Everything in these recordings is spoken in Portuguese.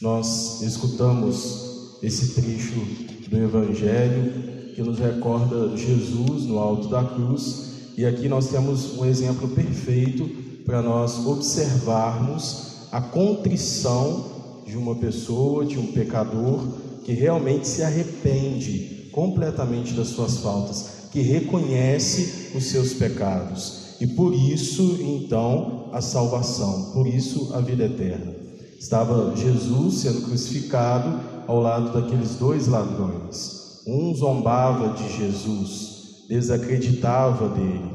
Nós escutamos esse trecho do Evangelho que nos recorda Jesus no alto da cruz, e aqui nós temos um exemplo perfeito para nós observarmos a contrição de uma pessoa, de um pecador que realmente se arrepende completamente das suas faltas, que reconhece os seus pecados. E por isso, então, a salvação, por isso a vida eterna. Estava Jesus sendo crucificado ao lado daqueles dois ladrões. Um zombava de Jesus, desacreditava dele,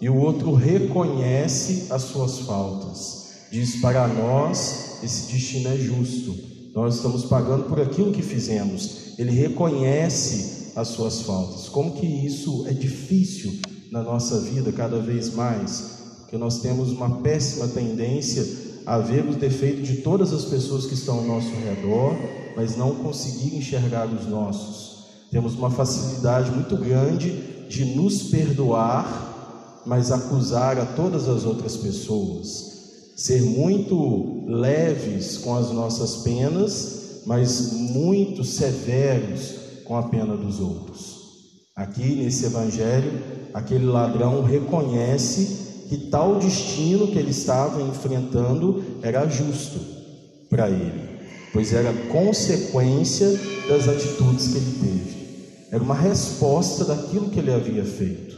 e o outro reconhece as suas faltas. Diz: Para nós, esse destino é justo, nós estamos pagando por aquilo que fizemos. Ele reconhece as suas faltas. Como que isso é difícil na nossa vida cada vez mais? Porque nós temos uma péssima tendência a ver os defeitos de todas as pessoas que estão ao nosso redor, mas não conseguir enxergar os nossos. Temos uma facilidade muito grande de nos perdoar, mas acusar a todas as outras pessoas ser muito leves com as nossas penas, mas muito severos com a pena dos outros. Aqui nesse evangelho, aquele ladrão reconhece que tal destino que ele estava enfrentando era justo para ele, pois era consequência das atitudes que ele teve, era uma resposta daquilo que ele havia feito.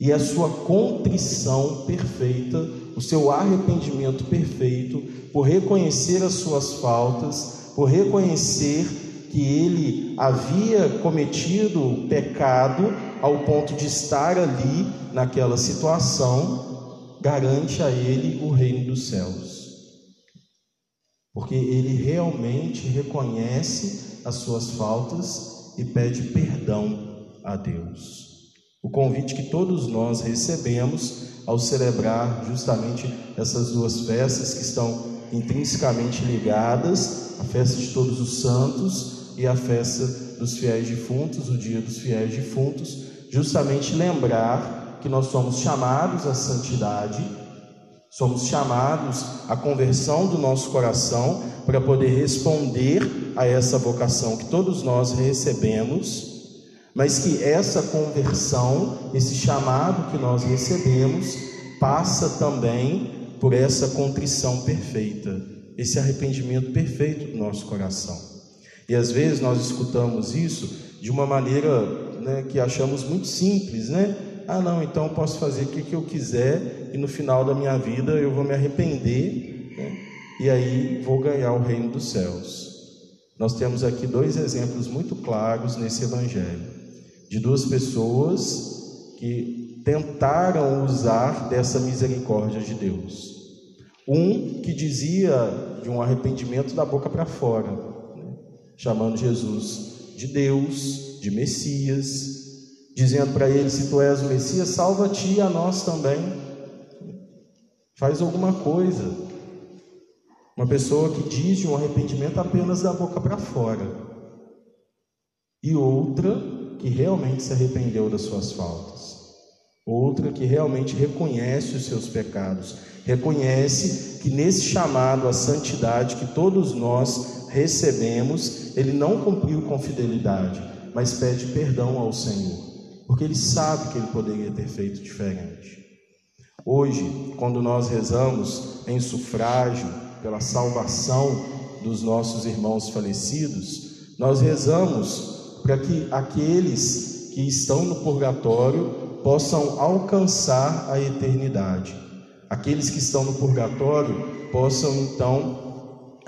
E a sua contrição perfeita, o seu arrependimento perfeito, por reconhecer as suas faltas, por reconhecer que ele havia cometido pecado ao ponto de estar ali naquela situação, garante a ele o reino dos céus. Porque ele realmente reconhece as suas faltas e pede perdão a Deus. O convite que todos nós recebemos ao celebrar justamente essas duas festas que estão intrinsecamente ligadas, a festa de todos os santos e a festa dos fiéis defuntos, o dia dos fiéis defuntos, justamente lembrar que nós somos chamados à santidade, somos chamados à conversão do nosso coração para poder responder a essa vocação que todos nós recebemos mas que essa conversão, esse chamado que nós recebemos, passa também por essa contrição perfeita, esse arrependimento perfeito do nosso coração. E às vezes nós escutamos isso de uma maneira né, que achamos muito simples, né? Ah, não, então eu posso fazer o que eu quiser e no final da minha vida eu vou me arrepender né? e aí vou ganhar o reino dos céus. Nós temos aqui dois exemplos muito claros nesse evangelho de duas pessoas que tentaram usar dessa misericórdia de Deus. Um que dizia de um arrependimento da boca para fora? Chamando Jesus de Deus, de Messias, dizendo para ele: se tu és o Messias, salva-te e a nós também. Faz alguma coisa. Uma pessoa que diz de um arrependimento apenas da boca para fora. E outra que realmente se arrependeu das suas faltas. Outra que realmente reconhece os seus pecados, reconhece que nesse chamado à santidade que todos nós recebemos, ele não cumpriu com fidelidade, mas pede perdão ao Senhor, porque ele sabe que ele poderia ter feito diferente. Hoje, quando nós rezamos em sufrágio pela salvação dos nossos irmãos falecidos, nós rezamos para que aqueles que estão no purgatório possam alcançar a eternidade. Aqueles que estão no purgatório possam então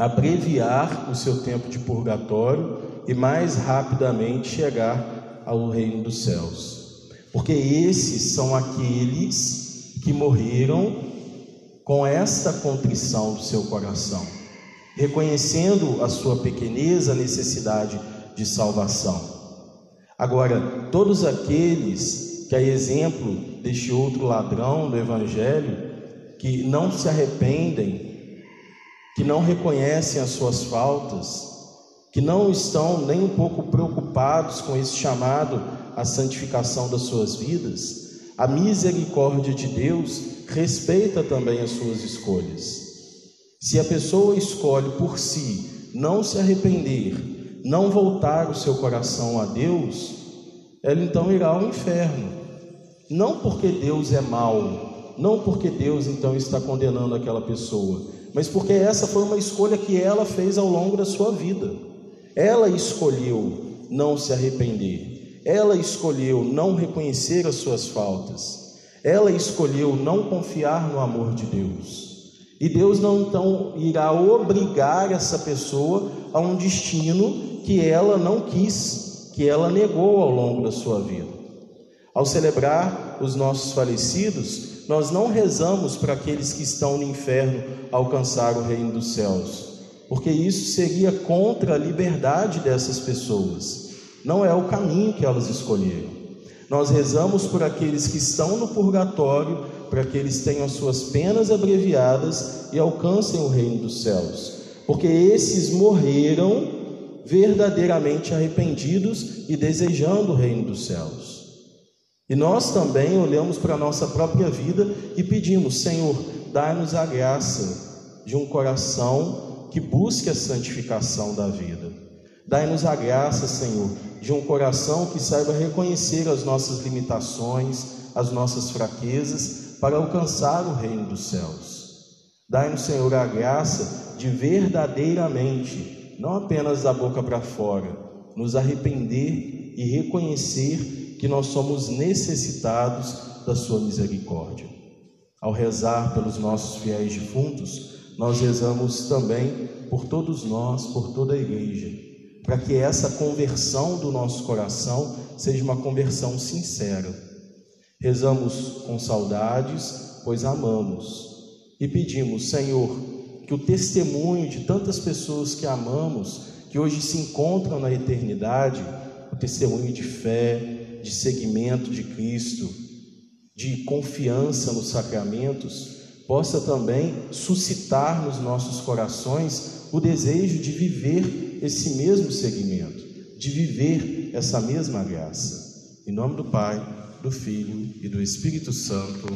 abreviar o seu tempo de purgatório e mais rapidamente chegar ao reino dos céus. Porque esses são aqueles que morreram com esta contrição do seu coração, reconhecendo a sua pequeneza, a necessidade de salvação. Agora, todos aqueles que, a exemplo deste outro ladrão do Evangelho, que não se arrependem, que não reconhecem as suas faltas, que não estão nem um pouco preocupados com esse chamado à santificação das suas vidas, a misericórdia de Deus respeita também as suas escolhas. Se a pessoa escolhe por si não se arrepender, não voltar o seu coração a Deus, ela então irá ao inferno. Não porque Deus é mau, não porque Deus então está condenando aquela pessoa, mas porque essa foi uma escolha que ela fez ao longo da sua vida. Ela escolheu não se arrepender, ela escolheu não reconhecer as suas faltas, ela escolheu não confiar no amor de Deus. E Deus não então irá obrigar essa pessoa a um destino que ela não quis, que ela negou ao longo da sua vida. Ao celebrar os nossos falecidos, nós não rezamos para aqueles que estão no inferno alcançar o reino dos céus, porque isso seria contra a liberdade dessas pessoas. Não é o caminho que elas escolheram. Nós rezamos por aqueles que estão no purgatório para que eles tenham suas penas abreviadas e alcancem o reino dos céus, porque esses morreram verdadeiramente arrependidos e desejando o reino dos céus. E nós também olhamos para a nossa própria vida e pedimos: Senhor, dá-nos a graça de um coração que busque a santificação da vida. Dai-nos a graça, Senhor, de um coração que saiba reconhecer as nossas limitações, as nossas fraquezas para alcançar o reino dos céus. Dai-nos, Senhor, a graça de verdadeiramente, não apenas da boca para fora, nos arrepender e reconhecer que nós somos necessitados da Sua misericórdia. Ao rezar pelos nossos fiéis defuntos, nós rezamos também por todos nós, por toda a igreja, para que essa conversão do nosso coração seja uma conversão sincera Rezamos com saudades, pois amamos, e pedimos, Senhor, que o testemunho de tantas pessoas que amamos, que hoje se encontram na eternidade, o testemunho de fé, de seguimento de Cristo, de confiança nos sacramentos, possa também suscitar nos nossos corações o desejo de viver esse mesmo seguimento, de viver essa mesma graça. Em nome do Pai do Filho e do Espírito Santo.